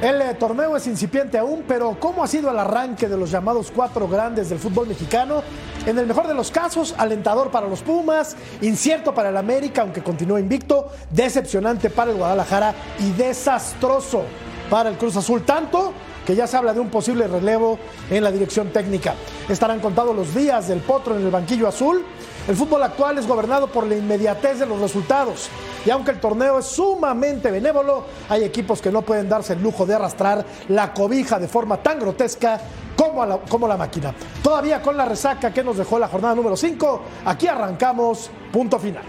El eh, torneo es incipiente aún, pero ¿cómo ha sido el arranque de los llamados cuatro grandes del fútbol mexicano? En el mejor de los casos, alentador para los Pumas, incierto para el América, aunque continúa invicto, decepcionante para el Guadalajara y desastroso para el Cruz Azul. Tanto que ya se habla de un posible relevo en la dirección técnica. Estarán contados los días del potro en el banquillo azul. El fútbol actual es gobernado por la inmediatez de los resultados. Y aunque el torneo es sumamente benévolo, hay equipos que no pueden darse el lujo de arrastrar la cobija de forma tan grotesca como, la, como la máquina. Todavía con la resaca que nos dejó la jornada número 5, aquí arrancamos punto final.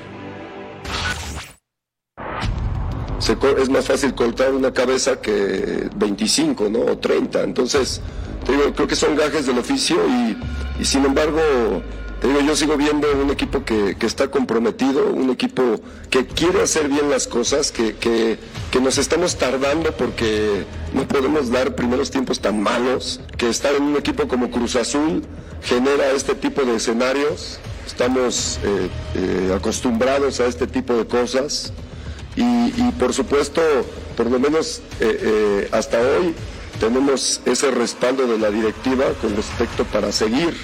es más fácil cortar una cabeza que 25, ¿no? O 30. Entonces, te digo, creo que son gajes del oficio y, y sin embargo, te digo, yo sigo viendo un equipo que, está comprometido, un equipo que quiere hacer bien las cosas, que, que, nos estamos tardando porque no podemos dar primeros tiempos tan malos, que estar en un equipo como Cruz Azul genera este tipo de escenarios, estamos eh, eh, acostumbrados a este tipo de cosas y, por supuesto, por lo menos eh, hasta hoy, tenemos ese respaldo de la directiva con respecto para seguir.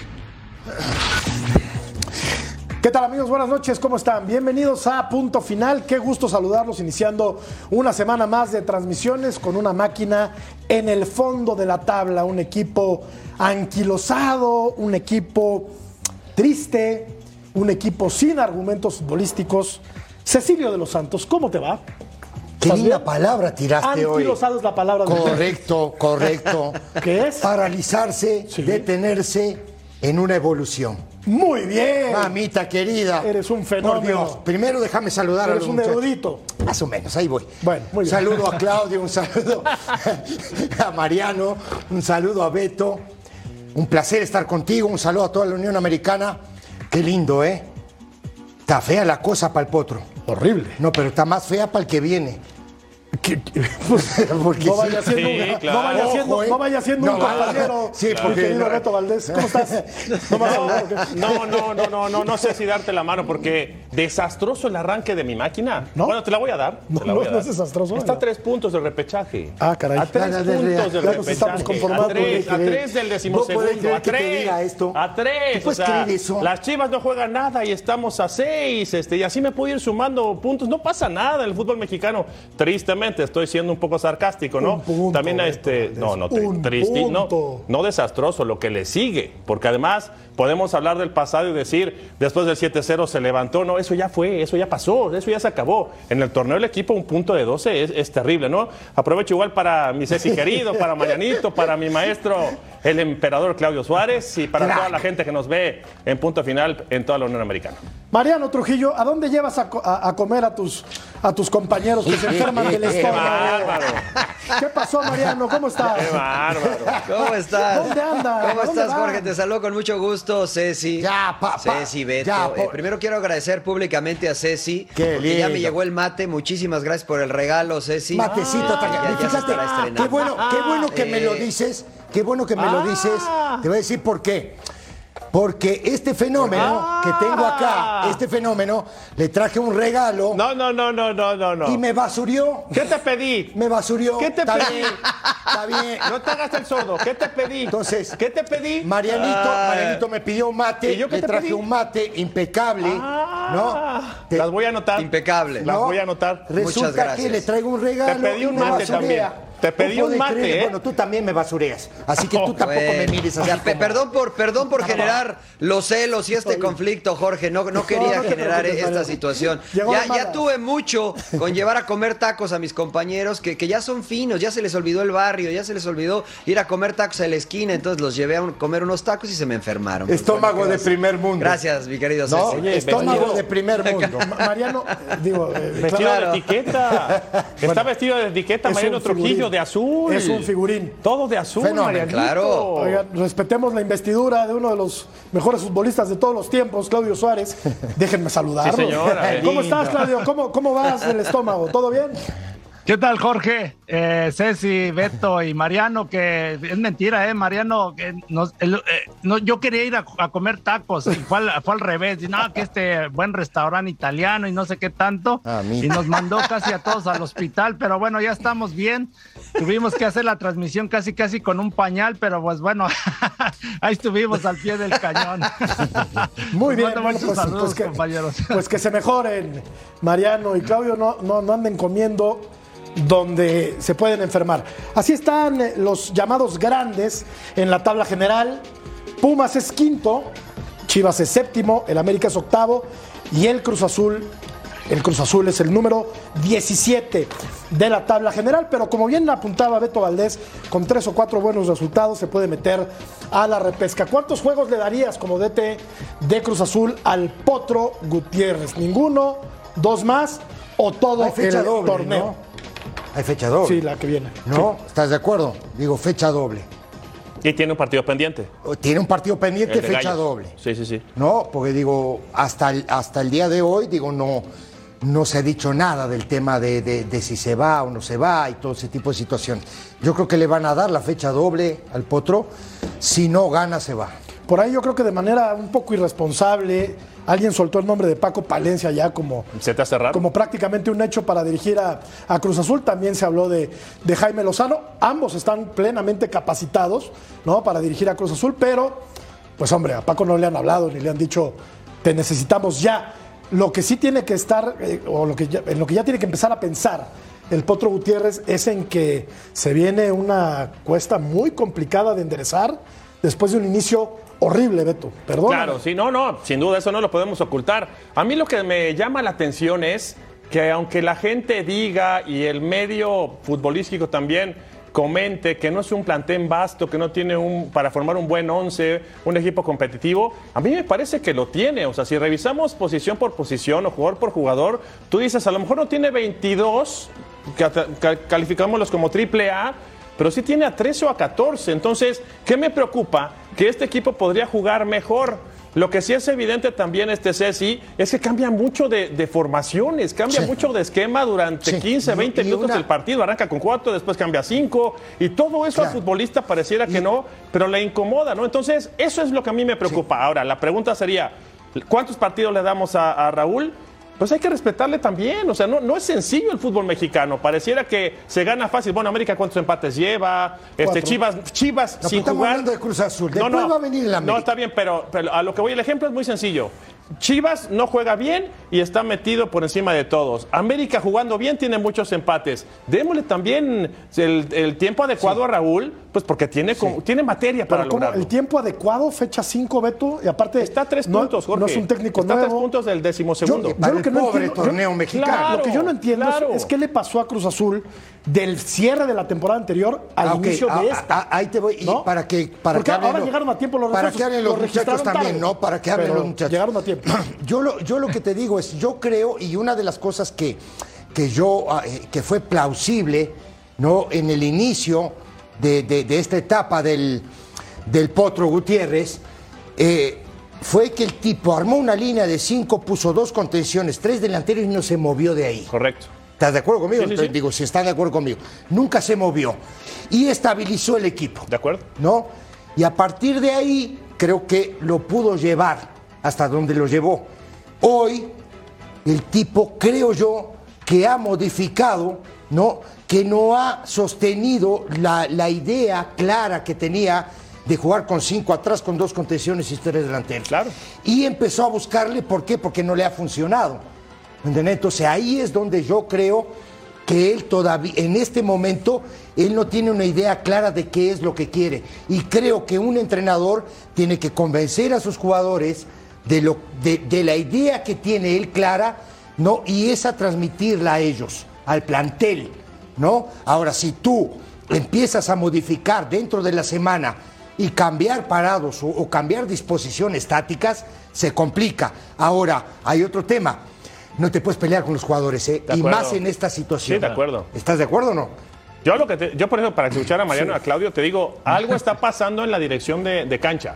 ¿Qué tal amigos? Buenas noches, ¿cómo están? Bienvenidos a Punto Final. Qué gusto saludarlos iniciando una semana más de transmisiones con una máquina en el fondo de la tabla, un equipo anquilosado, un equipo triste, un equipo sin argumentos futbolísticos. Cecilio de los Santos, ¿cómo te va? Qué linda palabra tiraste hoy. Anquilosado es la palabra. de- Correcto, correcto. ¿Qué es? Paralizarse, Sí. detenerse en una evolución. Muy bien. Mamita querida. Eres un Por fenómeno. Dios, primero déjame saludar a los un muchachos. erudito. Más o menos, ahí voy. Bueno, muy un bien. saludo a Claudio, un saludo a Mariano, un saludo a Beto. Un placer estar contigo, un saludo a toda la Unión Americana. Qué lindo, ¿eh? Está fea la cosa para el potro. Horrible. No, pero está más fea para el que viene. Porque No vaya siendo, Sí, un- claro. no vaya siendo, Ojo, ¿eh? no vaya siendo un compañero. sí, porque- querido Beto Valdés. ¿Cómo estás? ¿No? No, no, no, no, no, no sé si darte la mano porque desastroso el arranque de mi máquina. ¿No? Bueno, te la voy a dar. No, no, dar. es desastroso, Está a tres puntos del repechaje. Ah, caray. A tres puntos del nos estamos repechaje. conformando, A tres, del ¿No decimosegundo. A tres. diga esto? A tres. ¿Tú puedes o sea, creer eso? Las chivas no juegan nada y estamos a seis. Este, y así me puedo ir sumando puntos. No pasa nada en el fútbol mexicano. Tristemente, estoy siendo un poco sarcástico, ¿no? Un punto, También a Beto este. No, no, tri- un triste. No, punto. no desastroso, lo que le sigue. Porque además podemos hablar del pasado y decir, después del 7-0 se levantó. No, eso ya fue, eso ya pasó, eso ya se acabó. En el torneo el equipo un punto de 12 es, es terrible, ¿no? Aprovecho igual para mi Ceci querido, para Marianito, para mi maestro, el emperador Claudio Suárez y para Crack. toda la gente que nos ve en punto final en toda la Unión Americana. Mariano Trujillo, ¿a dónde llevas a, co- a- a comer a tus, a tus compañeros que se enferman del Qué bárbaro. ¿Qué pasó, Mariano? ¿Cómo estás? ¡Qué bárbaro! ¿Cómo estás? ¿Dónde anda? ¿A ¿Cómo dónde estás? Jorge? Te saludo con mucho gusto, Ceci. Ya, pa, pa. Ceci, Beto. Ya, Eh, primero quiero agradecer públicamente a Ceci. Qué porque ya me llegó el mate. Muchísimas gracias por el regalo, Ceci. Matecito, Ah, ya- fíjate, estará estrenando. qué bueno, qué bueno que me lo Eh. dices, qué bueno que me lo dices. Te voy a decir por qué. Porque este fenómeno que tengo acá, este fenómeno, le traje un regalo No, no, no, no, no, no, no. y me basurió. ¿Qué te pedí? Me basurió. ¿Qué te Está pedí? bien, está bien. No te hagas el sordo. ¿Qué te pedí? Entonces, ¿qué te pedí? Marianito, Ah. Marianito me pidió un mate, ¿Y yo qué le te traje pedí? un mate impecable, Ah, ¿no? Te- Las voy a anotar. Impecable. Las ¿no? voy a anotar. Muchas Resulta que gracias. le traigo un regalo Te pedí un y me mate basurea. también. Te pedí un mate, creer. ¿eh? Bueno, tú también me basureas. Así que tú tampoco me mires así. como- perdón por perdón por generar los celos y este conflicto, Jorge. No, no quería no generar esta situación. Ya, ya tuve mucho con llevar a comer tacos a mis compañeros que, que ya son finos, ya se les olvidó el barrio, ya se les olvidó ir a comer tacos a la esquina. Entonces los llevé a un- comer unos tacos y se me enfermaron. Pues, Estómago bueno, de ¿qué primer mundo. Gracias, mi querido No, Ceci. Oye, estómago vestido- de primer mundo. Ma- Mariano, eh, digo, eh, Vestido claro, de etiqueta. Está vestido de etiqueta Es Mariano Trujillo. De azul. Es un figurín. Todo de azul, Fenómeno, claro. Oigan, respetemos la investidura de uno de los mejores futbolistas de todos los tiempos, Claudio Suárez. Déjenme saludarlo. Sí, señora, ¿Cómo estás, Claudio? ¿Cómo, ¿Cómo vas del estómago? ¿Todo bien? ¿Qué tal, Jorge? Eh, Ceci, Beto y Mariano, que es mentira, ¿eh? Mariano, que nos- el- eh, no, yo quería ir a, a comer tacos y fue al, fue al revés. Y no, que este buen restaurante italiano y no sé qué tanto. Y nos mandó casi a todos al hospital, pero bueno, ya estamos bien. Tuvimos que hacer la transmisión casi, casi con un pañal, pero pues bueno, ahí estuvimos al pie del cañón. Muy Les bien, bueno, muchos pues, saludos, pues que, compañeros. pues que se mejoren Mariano y Claudio, no, no, no anden comiendo donde se pueden enfermar. Así están los llamados grandes en la tabla general. Pumas es quinto, Chivas es séptimo, el América es octavo y el Cruz Azul, el Cruz Azul es el número 17 de la tabla general, pero como bien apuntaba Beto Valdés, con tres o cuatro buenos resultados se puede meter a la repesca. ¿Cuántos juegos le darías como DT de Cruz Azul al Potro Gutiérrez? ¿Ninguno? ¿Dos más? ¿O todo el doble, torneo? ¿no? Hay fecha doble. Sí, la que viene. ¿No? ¿Estás de acuerdo? Digo, fecha doble. Y tiene un partido pendiente. Tiene un partido pendiente, fecha Gallos. doble. Sí, sí, sí. No, porque digo, hasta el, hasta el día de hoy, digo, no, no se ha dicho nada del tema de, de- de si se va o no se va y todo ese tipo de situaciones. Yo creo que le van a dar la fecha doble al Potro. Si no gana, se va. Por ahí yo creo que de manera un poco irresponsable, alguien soltó el nombre de Paco Palencia ya como, ¿Se te hace raro? como prácticamente un hecho para dirigir a, a Cruz Azul. También se habló de, de Jaime Lozano. Ambos están plenamente capacitados ¿no? para dirigir a Cruz Azul, pero pues hombre, a Paco no le han hablado ni le han dicho te necesitamos ya. Lo que sí tiene que estar, eh, o lo que ya- en lo que ya tiene que empezar a pensar el Potro Gutiérrez es en que se viene una cuesta muy complicada de enderezar después de un inicio horrible, Beto. Perdón. Claro, sí, no, no, sin duda eso no lo podemos ocultar. A mí lo que me llama la atención es que aunque la gente diga y el medio futbolístico también comente que no es un plantel vasto, que no tiene un para formar un buen once, un equipo competitivo, a mí me parece que lo tiene. O sea, si revisamos posición por posición o jugador por jugador, tú dices, a lo mejor no tiene 22, ca- ca- calificámoslos como triple A, pero sí tiene a 13 o a 14. Entonces, ¿qué me preocupa? Que este equipo podría jugar mejor. Lo que sí es evidente también, este Ceci, es que cambia mucho de, de formaciones, cambia Sí. mucho de esquema durante Sí. 15, Y- 20 y minutos una- del partido. Arranca con 4, después cambia a 5, y todo eso al futbolista pareciera que no, pero le incomoda, ¿no? Entonces, eso es lo que a mí me preocupa. Ahora, la pregunta sería, ¿cuántos partidos le damos a, a Raúl? Pues hay que respetarle también, o sea, no, no es sencillo el fútbol mexicano, pareciera que se gana fácil. Bueno, América cuántos empates lleva, este Cuatro. Chivas, Chivas No, sin estamos jugar. hablando de Cruz Azul. Después va a venir el América. No, está bien, pero, pero a lo que voy, el ejemplo es muy sencillo. Chivas no juega bien y está metido por encima de todos. América jugando bien tiene muchos empates. Démosle también el, el tiempo adecuado a Raúl, pues porque tiene, como- tiene materia para Pero como lograrlo. el tiempo adecuado, fecha 5, Beto, y aparte Está a tres no- puntos, Jorge. No es un técnico Está a tres nuevo. puntos del decimosegundo. Yo- Para lo el que no pobre entiendo- torneo yo- mexicano. Claro, lo que yo no entiendo es- claro. es, qué le pasó a Cruz Azul del cierre de la temporada anterior al Ah, inicio ah, de ah, esta. ah, ahí te voy. Y ¿No? para que, para Porque que ahora llegaron a tiempo los Para que hablen los los muchachos también, tarde. ¿no? Para que hablen Pero los muchachos. llegaron a tiempo. Yo lo, yo lo que te digo es, yo creo, y una de las cosas que, que yo, eh, que fue plausible, ¿no? En el inicio de, de- de esta etapa del, del Potro Gutiérrez, eh, fue que el tipo armó una línea de cinco, puso dos contenciones, tres delanteros y no se movió de ahí. Correcto. ¿Estás de acuerdo conmigo? Sí, sí, Te sí. Digo, si están de acuerdo conmigo. Nunca se movió. Y estabilizó el equipo. ¿De acuerdo? ¿No? Y a partir de ahí, creo que lo pudo llevar hasta donde lo llevó. Hoy, el tipo, creo yo, que ha modificado, ¿no? Que no ha sostenido la, la idea clara que tenía de jugar con cinco atrás, con dos contenciones y tres delanteros. Claro. Y empezó a buscarle, ¿por qué? Porque no le ha funcionado. ¿Me entiendes? Entonces ahí es donde yo creo que él todavía, en este momento, él no tiene una idea clara de qué es lo que quiere. Y creo que un entrenador tiene que convencer a sus jugadores de, lo, de, de la idea que tiene él clara, ¿no? Y esa transmitirla a ellos, al plantel, ¿no? Ahora, si tú empiezas a modificar dentro de la semana y cambiar parados o, o cambiar disposiciones tácticas, se complica. Ahora, hay otro tema. No te puedes pelear con los jugadores, ¿eh? Y más en esta situación. Sí, de acuerdo. ¿Estás de acuerdo o no? Yo, lo que te- yo por eso, para escuchar a Mariano y a Claudio, te digo, algo está pasando en la dirección de, de cancha.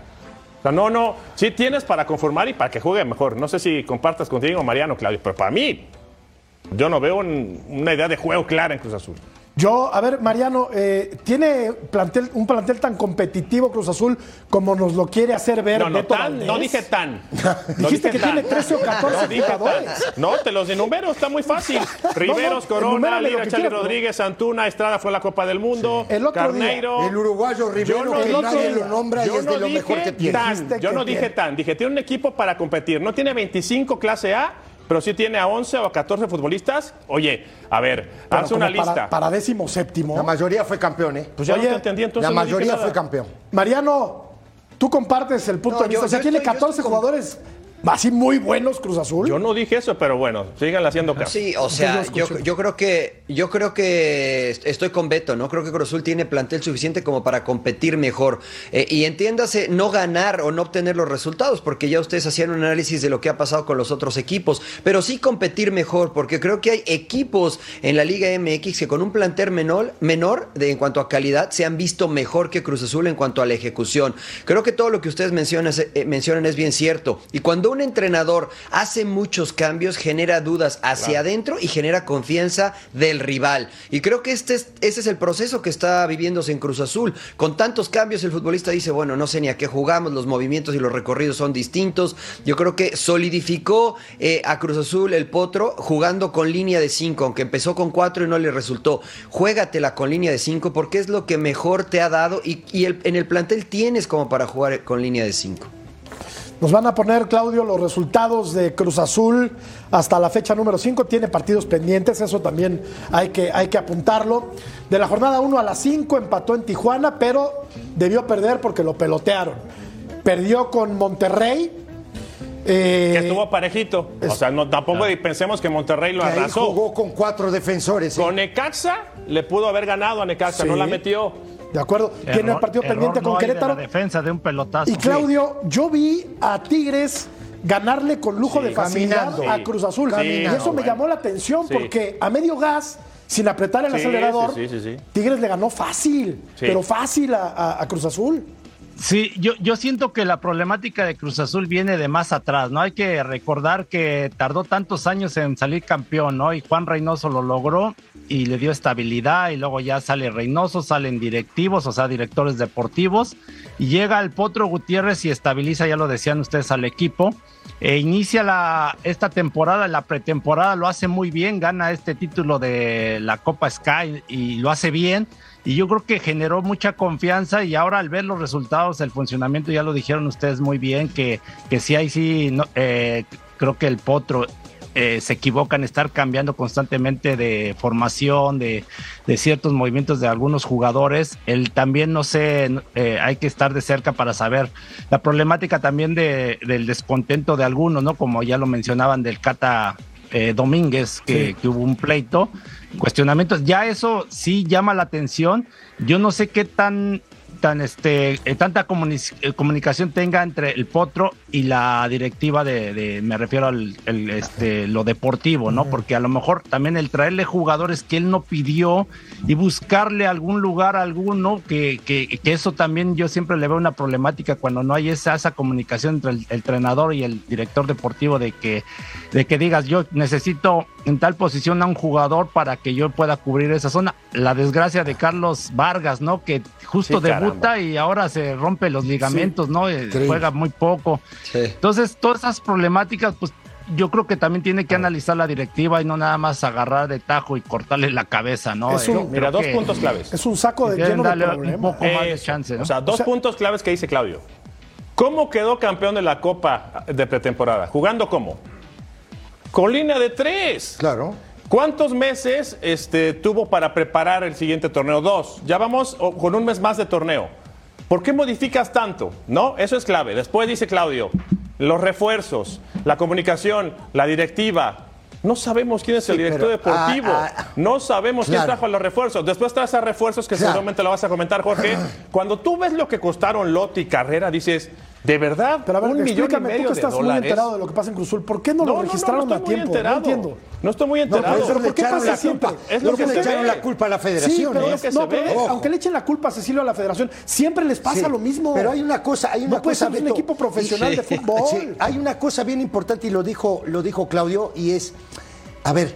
O sea, no, no, sí tienes para conformar y para que juegue mejor. No sé si compartas contigo, Mariano, Claudio, pero para mí, yo no veo un- una idea de juego clara en Cruz Azul. Yo, a ver, Mariano, eh, ¿tiene plantel, un plantel tan competitivo Cruz Azul como nos lo quiere hacer ver No, no, Beto tan, no dije tan. No Dijiste dije que tiene 13 o 14 no tan. jugadores. No, te los enumero, está muy fácil. Riveros, Corona, Lira, Charlie Rodríguez, Antuna, Estrada fue a la Copa del Mundo, El otro día, Carneiro. El uruguayo Rivero, Yo no que dije- nadie lo nombra y yo es no de lo dije mejor que tiene. tan, Dijiste yo no dije tiene. tan, dije tiene un equipo para competir. No tiene 25 clase A, pero sí tiene a 11 o a 14 futbolistas. Oye, a ver, Pero haz una para- lista. Para, décimo séptimo. La mayoría fue campeón, ¿eh? Pues ya Oye, no te entendí, entonces la no mayoría nada. fue campeón. Mariano, tú compartes el punto No, de vista. yo- o sea, yo tiene estoy- yo 14 estoy con- jugadores así muy buenos Cruz Azul. Yo no dije eso, pero bueno, sigan haciendo caso. Sí, o sea, yo yo, creo que yo creo que estoy con Beto, ¿no? Creo que Cruz Azul tiene plantel suficiente como para competir mejor. Eh, y entiéndase, no ganar o no obtener los resultados, porque ya ustedes hacían un análisis de lo que ha pasado con los otros equipos, pero sí competir mejor, porque creo que hay equipos en la Liga MX que con un plantel menor, menor de, en cuanto a calidad se han visto mejor que Cruz Azul en cuanto a la ejecución. Creo que todo lo que ustedes mencionan, eh, mencionan es bien cierto. Y cuando un entrenador hace muchos cambios, genera dudas hacia adentro y genera confianza del rival. Y creo que este es, ese es el proceso que está viviéndose en Cruz Azul. Con tantos cambios, el futbolista dice, bueno, no sé ni a qué jugamos, los movimientos y los recorridos son distintos. Yo creo que solidificó eh, a Cruz Azul el potro jugando con línea de 5, aunque empezó con 4 y no le resultó. Juégatela con línea de 5 porque es lo que mejor te ha dado y, y el- en el plantel tienes como para jugar con línea de 5. Nos van a poner, Claudio, los resultados de Cruz Azul hasta la fecha número 5. Tiene partidos pendientes, eso también hay que, hay que apuntarlo. De la jornada 1 a la 5 empató en Tijuana, pero debió perder porque lo pelotearon. Perdió con Monterrey. eh, Que estuvo parejito. O sea, no, tampoco pensemos que Monterrey lo Que ahí arrasó. jugó con cuatro defensores. ¿eh? Con Necaxa le pudo haber ganado a Necaxa, Sí. no la metió. De acuerdo. Tiene el Error- partido error pendiente no con de Querétaro. la defensa de un pelotazo. Y Claudio, yo vi a Tigres ganarle con lujo Sí, de facilidad a Cruz Azul. Sí, y eso no, me bueno. llamó la atención Sí. porque a medio gas, sin apretar el Sí, acelerador, sí, sí, sí, sí. Tigres le ganó fácil, Sí. pero fácil a, a- a Cruz Azul. Sí, yo, yo siento que la problemática de Cruz Azul viene de más atrás, ¿no? Hay que recordar que tardó tantos años en salir campeón, ¿no? Y Juan Reynoso lo logró y le dio estabilidad y luego ya sale Reynoso, salen directivos, o sea, directores deportivos, y llega el Potro Gutiérrez y estabiliza, ya lo decían ustedes, al equipo. E inicia la, esta temporada, la pretemporada lo hace muy bien, gana este título de la Copa Sky y lo hace bien. Y yo creo que generó mucha confianza y ahora al ver los resultados, el funcionamiento, ya lo dijeron ustedes muy bien, que, que sí, ahí sí, no, eh, creo que el Potro eh, se en estar cambiando constantemente de formación, de, de ciertos movimientos de algunos jugadores. Él también, no sé, eh, hay que estar de cerca para saber la problemática también de, del descontento de algunos, ¿no? Como ya lo mencionaban del Cata eh, Domínguez, que, que hubo un pleito, cuestionamientos. Ya eso sí llama la atención. Yo no sé qué tan tan este eh, tanta comuni- eh, comunicación tenga entre el potro y la directiva de, de- me refiero al el, este lo deportivo no porque a lo mejor también el traerle jugadores que él no pidió y buscarle algún lugar a alguno que, que, que eso también yo siempre le veo una problemática cuando no hay esa, esa comunicación entre el, el entrenador y el director deportivo de que de que digas yo necesito en tal posición a un jugador para que yo pueda cubrir esa zona. La desgracia de Carlos Vargas no que justo Sí, caramba. y ahora se rompe los ligamentos, ¿no? Eh, increíble. Juega muy poco. Sí. Entonces, todas esas problemáticas, pues yo creo que también tiene que analizar la directiva y no nada más agarrar de tajo y cortarle la cabeza, ¿no? Es un- Eh, creo Mira, dos puntos claves. Es un saco de lleno de darle un problemas. poco más de Eso. chance, ¿no? O sea, dos O sea- puntos claves que dice Claudio. ¿Cómo quedó campeón de la Copa de pretemporada? ¿Jugando cómo? Con línea de tres. Claro. ¿Cuántos meses este, tuvo para preparar el siguiente torneo? Dos. Ya vamos o- con un mes más de torneo. ¿Por qué modificas tanto? ¿No? Eso es clave. Después dice Claudio, los refuerzos, la comunicación, la directiva. No sabemos quién es el director pero, deportivo. ah, ah, no sabemos quién trajo los refuerzos. Después traes a refuerzos que Claro. seguramente lo vas a comentar, Jorge. Cuando tú ves lo que costaron Lotti y Carrera, dices, ¿de verdad? Pero a ver, un millón y explícame, tú medio que de estás muy dólares. enterado de lo que pasa en Cruzul, ¿por qué no, lo registraron no a estoy muy tiempo? enterado. No entiendo. No estoy muy No, enterado. por eso ¿por qué pasa siempre? Es lo que le echaron ve. la culpa a la Sí, federación. pero, ¿eh? es que no, pero es- aunque le echen la culpa a Cecilio a la federación, siempre les pasa Sí, lo mismo. Pero hay una cosa, hay una no cosa, ser un Beto, equipo profesional de fútbol. Hay una cosa bien importante y lo dijo, lo dijo Claudio y es, a ver,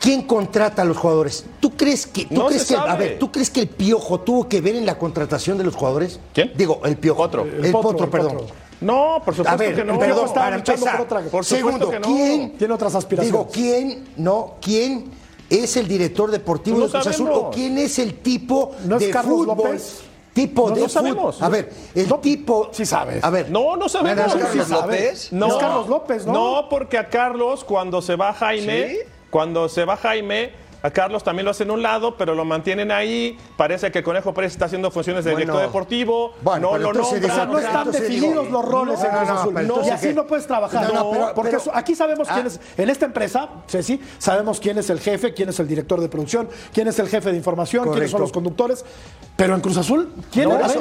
¿quién contrata a los jugadores? ¿Tú crees que, tú No crees que, a ver, tú crees que el piojo tuvo que ver en la contratación de los jugadores? ¿Quién? Digo, el piojo. Potro. El, El potro, Potro, el perdón. Potro. No, por supuesto A ver, que no. perdón, Estaba para luchando empezar. por otra- Por Segundo, que no. ¿quién? Tiene otras aspiraciones. Digo, ¿quién, no, quién es el director deportivo No de Cruz Azul? ¿O quién es el tipo ¿No es de Carlos fútbol? López? Tipo No, de no fútbol. sabemos. A ver, el No, tipo. sí sabes. A ver. No, no sabemos. No, Carlos. López? No. Es Carlos López, ¿no? No, porque a Carlos, cuando se va Jaime, ¿Sí? Cuando se va Jaime, a Carlos también lo hacen a un lado, pero lo mantienen ahí. Parece que Conejo Pérez está haciendo funciones de Bueno. director deportivo. Bueno, no lo nombran. O sea, no están definidos digo- los roles No, en Cruz no, no, Azul. pero y así no puedes trabajar. No, no, pero- porque pero- aquí sabemos quién Ah. es. En esta empresa, Ceci, sabemos quién es el jefe, quién es el director de producción, quién es el jefe de información, quiénes son los conductores. Pero en Cruz Azul, ¿quién No, es?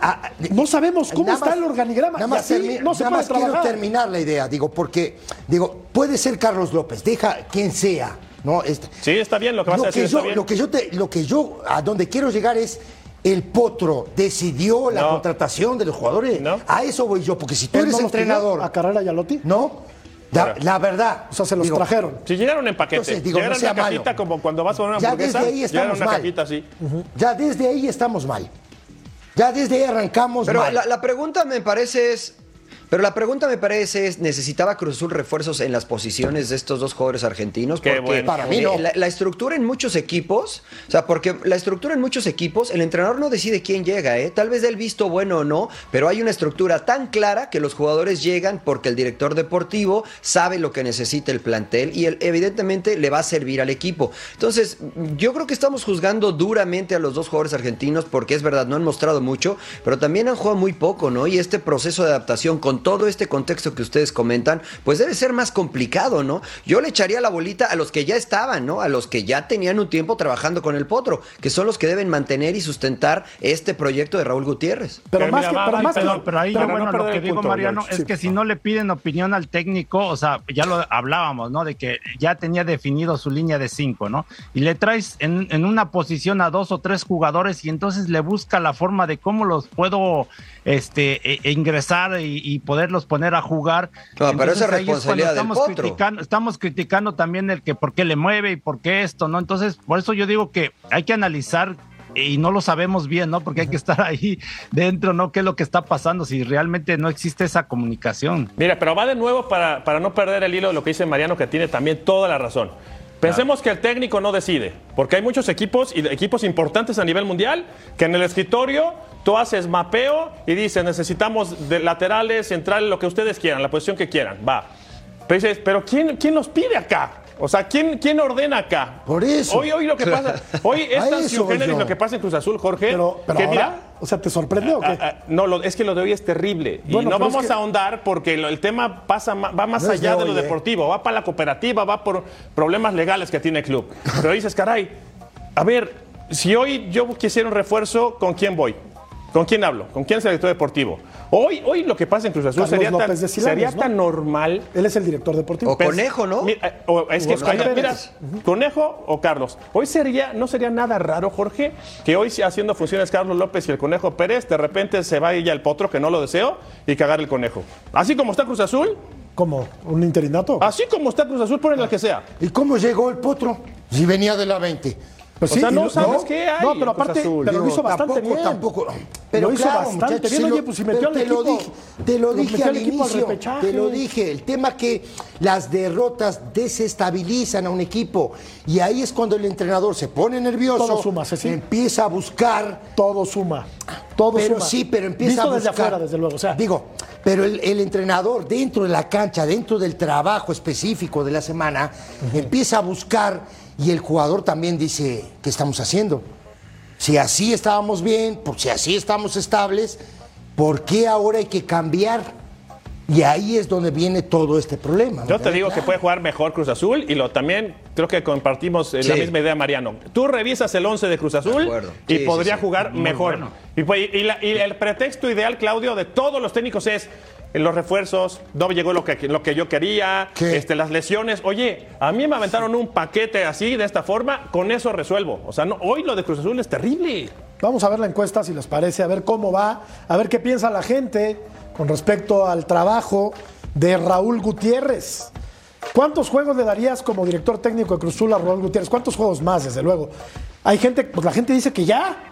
Ah, no sabemos cómo está más- el organigrama. Nada más, así termi- no se nada más quiero terminar la idea, digo, porque, digo, puede ser Carlos López, deja quien sea, ¿no? Este- Sí, está bien, lo que vas a decir que está yo, bien. Lo que yo, te- lo que yo, a donde quiero llegar es, el potro decidió la No. contratación de los jugadores. No. A eso voy yo, porque si tú ¿Él eres no entrenador, ¿A Carrera y a Lotti? ¿no? La, verdad. O sea, se los digo, trajeron. Si llegaron en paquete, Entonces, digo, llegaron no sea en una cajita malo. como cuando vas a una Ya hamburguesa, desde ahí estamos mal. cajita así. Ya desde ahí estamos mal. Ya desde ahí arrancamos Pero mal. la, la pregunta me parece es. Pero la pregunta me parece es, ¿necesitaba Cruz Azul refuerzos en las posiciones de estos dos jugadores argentinos? Qué Porque bueno. Para mí no. eh, la, la estructura en muchos equipos, o sea, porque la estructura en muchos equipos, el entrenador no decide quién llega, ¿eh? Tal vez del visto bueno o no, pero hay una estructura tan clara que los jugadores llegan porque el director deportivo sabe lo que necesita el plantel y él, evidentemente le va a servir al equipo. Entonces, yo creo que estamos juzgando duramente a los dos jugadores argentinos porque es verdad, no han mostrado mucho, pero también han jugado muy poco, ¿no? Y este proceso de adaptación con todo este contexto que ustedes comentan, pues debe ser más complicado, ¿no? Yo le echaría la bolita a los que ya estaban, ¿no? A los que ya tenían un tiempo trabajando con el Potro, que son los que deben mantener y sustentar este proyecto de Raúl Gutiérrez. Pero Pero más mira, que, va, pero más perdón, Pero, pero ahí, Para no bueno, lo que digo, punto, Mariano, George. es Sí, que si no le piden opinión al técnico, o sea, ya lo hablábamos, ¿no? De que ya tenía definido su línea de cinco, ¿no? Y le traes en, en una posición a dos o tres jugadores y entonces le busca la forma de cómo los puedo este, e- e ingresar y, y poderlos poner a jugar. No, pero esa es responsabilidad del estamos Potro. criticando, estamos criticando también el que por qué le mueve y por qué esto, ¿no? Entonces, por eso yo digo que hay que analizar y no lo sabemos bien, ¿no? Porque hay que estar ahí dentro, ¿no? ¿Qué es lo que está pasando? Si realmente no existe esa comunicación. Mira, pero va de nuevo para, para no perder el hilo de lo que dice Mariano, que tiene también toda la razón. Pensemos que el técnico no decide, porque hay muchos equipos y equipos importantes a nivel mundial que en el escritorio tú haces mapeo y dices necesitamos de laterales, centrales, lo que ustedes quieran, la posición que quieran, va. Pero dices, pero ¿quién, quién los pide acá? O sea, ¿quién, quién ordena acá? Por eso. Hoy, hoy lo que pasa, hoy es A tan generis lo que pasa en Cruz Azul, Jorge, Pero, pero que ahora, mira, o sea, ¿te sorprende o qué? Ah, ah, no, lo- es que lo de hoy es terrible. y Bueno, no pero es vamos que- a ahondar porque lo- el tema pasa, va más No de allá de, hoy, lo ¿eh? deportivo, va para la cooperativa, va por problemas legales que tiene el club. Pero dices, caray, a ver, si hoy yo quisiera un refuerzo, ¿con quién voy? ¿Con quién hablo? ¿Con quién es el director deportivo? Hoy, hoy lo que pasa en Cruz Azul Carlos sería, tan, López de Silanes, sería ¿no? tan normal Él es el director deportivo. O Conejo, ¿no? Mira, o es que Oscar mira, Conejo o Carlos. Hoy sería, no sería nada raro, Jorge, que hoy haciendo funciones Carlos López y el Conejo Pérez, de repente se vaya el potro, que no lo deseo, y cagar el Conejo. Así como está Cruz Azul, ¿Cómo? ¿Un interinato? así como está Cruz Azul, ponen la que sea. ¿Y cómo llegó el potro? Si venía de la 20. Pues o sea, y no lo- sabes qué hay No, pero aparte, Azul. pero lo Digo, hizo bastante tampoco, bien. Tampoco, pero lo hizo claro, bastante bien. se Oye, lo- pues si metió pero al te equipo. lo dije, te lo dije metió al al equipo al inicio, te lo dije, el tema que las derrotas desestabilizan a un equipo y ahí es cuando el entrenador se pone nervioso, Todo suma, Ceci. empieza a buscar Todo suma. Todo pero suma. sí, pero empieza Visto a desde buscar. afuera, desde luego. O sea, digo, Pero el, el entrenador dentro de la cancha, dentro del trabajo específico de la semana, empieza a buscar y el jugador también dice, ¿qué estamos haciendo? Si así estábamos bien, por si así estamos estables, ¿por qué ahora hay que cambiar? Y ahí es donde viene todo este problema. Yo te digo que puede jugar mejor Cruz Azul y lo también creo que compartimos eh, la misma idea, Mariano. Tú revisas el 11 de Cruz Azul y Sí, podría sí. jugar mejor. bueno. Y, pues, y la- y el pretexto ideal, Claudio, de todos los técnicos es los refuerzos, no llegó lo que, lo que yo quería, ¿Qué? este, las lesiones. Oye, a mí me aventaron un paquete así, de esta forma, con eso resuelvo. O sea, no, hoy lo de Cruz Azul es terrible. Vamos a ver la encuesta, si les parece, a ver cómo va, a ver qué piensa la gente con respecto al trabajo de Raúl Gutiérrez. ¿Cuántos juegos le darías como director técnico de Cruz Azul a Raúl Gutiérrez? ¿Cuántos juegos más, desde luego? Hay gente, pues la gente dice que ya,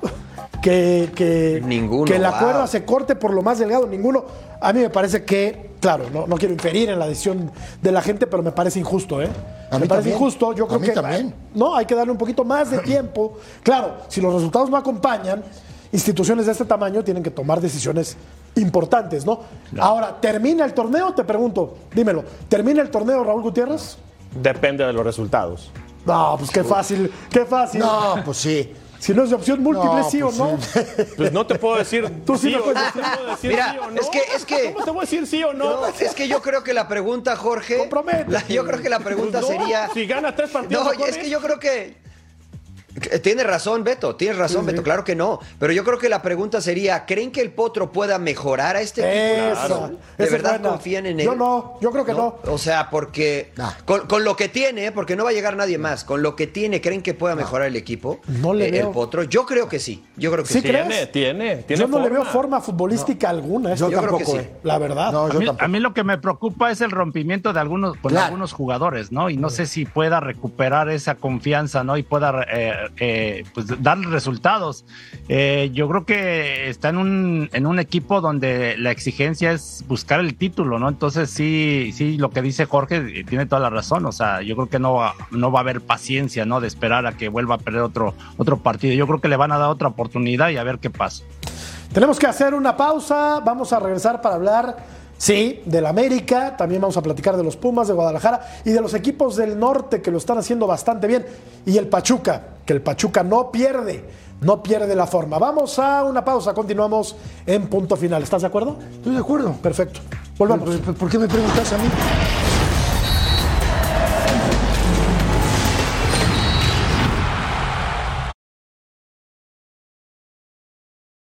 que, que, Ninguno, que la wow. cuerda se corte por lo más delgado, ninguno. A mí me parece que, claro, no, no quiero inferir en la decisión de la gente, pero me parece injusto, ¿eh? A me parece también. injusto, yo A creo mí que también. no, hay que darle un poquito más de tiempo. Claro, si los resultados no acompañan, instituciones de este tamaño tienen que tomar decisiones importantes, ¿no? Ahora, ¿termina el torneo? Te pregunto, dímelo, ¿termina el torneo Raúl Gutiérrez? Depende de los resultados. No, pues qué fácil, qué fácil. No, pues sí. Si no es de opción múltiple, No, sí pues o no. Pues no te puedo decir Tú sí sí me o puedes no, decir. te puedo decir Mira, sí o no. es que- es que- ¿Cómo te voy a decir sí o no? No, es que yo creo que la pregunta, Jorge. Comprométete. la- yo creo que la pregunta Pues no, sería. Si gana tres partidos. No, es que yo creo que. Que Tiene razón, Beto, tienes razón, Beto, claro que no. Pero yo creo que la pregunta sería: ¿creen que el Potro pueda mejorar a este equipo? ¿De esa es verdad buena. confían en él? Yo no, yo creo que no. O sea, porque Nah. con, con lo que tiene, porque no va a llegar nadie más, con lo que tiene, ¿creen que pueda mejorar el equipo? No le Eh, veo. El Potro, yo creo que sí. Yo creo que ¿Sí sí. crees? Tiene, tiene, tiene Yo no le veo forma. forma futbolística alguna. este Yo Yo creo que sí. eh. La verdad. No, A mí, tampoco. a mí lo que me preocupa es el rompimiento de algunos con Claro. algunos jugadores, ¿no? Y no sé si pueda recuperar esa confianza, ¿no? Y pueda eh, eh, pues, dar resultados. Eh, yo creo que está en un, en un equipo donde la exigencia es buscar el título, ¿no? Entonces sí, sí, lo que dice Jorge eh, tiene toda la razón. O sea, yo creo que no no va a haber paciencia, ¿no? De esperar a que vuelva a perder otro, otro partido. Yo creo que le van a dar otra oportunidad y a ver qué pasa. Tenemos que hacer una pausa, vamos a regresar para hablar, sí, del América, también vamos a platicar de los Pumas de Guadalajara y de los equipos del norte que lo están haciendo bastante bien. Y el Pachuca, que el Pachuca no pierde, no pierde la forma. Vamos a una pausa, continuamos en punto final. ¿Estás de acuerdo? Estoy de acuerdo. Perfecto. Volvamos. ¿Por, por- por qué me preguntas a mí?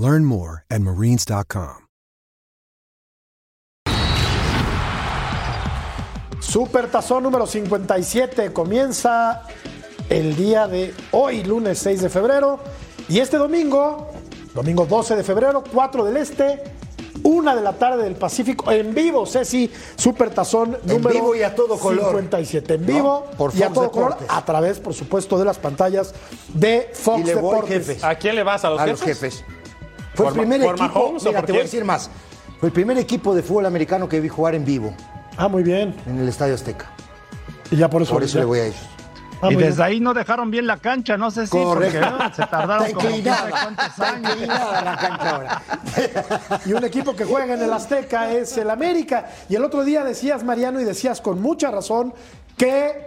Learn more at marines.com. Super Tazón número 57 comienza el día de hoy, lunes 6 de febrero. Y este domingo, domingo 12 de febrero, 4 del Este, 1 de la tarde del Pacífico, en vivo, Ceci, Super Tazón número vivo y a todo color. 57. En vivo ¿No? Por y a Fox todo color, a través, por supuesto, de las pantallas de Fox Y le voy, Deportes. ¿A quién le vas? ¿A los a jefes? los jefes. Fue el ¿Por Ma- primer por equipo, Mahomes mira, te voy a decir más. Fue el primer equipo de fútbol americano que vi jugar en vivo Ah, muy bien. en el Estadio Azteca. Y ya por eso, Por eso le voy a ellos. Ah, y desde bien. ahí no dejaron bien la cancha, no sé si Correcto. porque ¿no? se tardaron Está inclinada. inclinada la cancha ahora. Y un equipo que juega en el Azteca es el América. Y el otro día decías, Mariano, y decías con mucha razón, que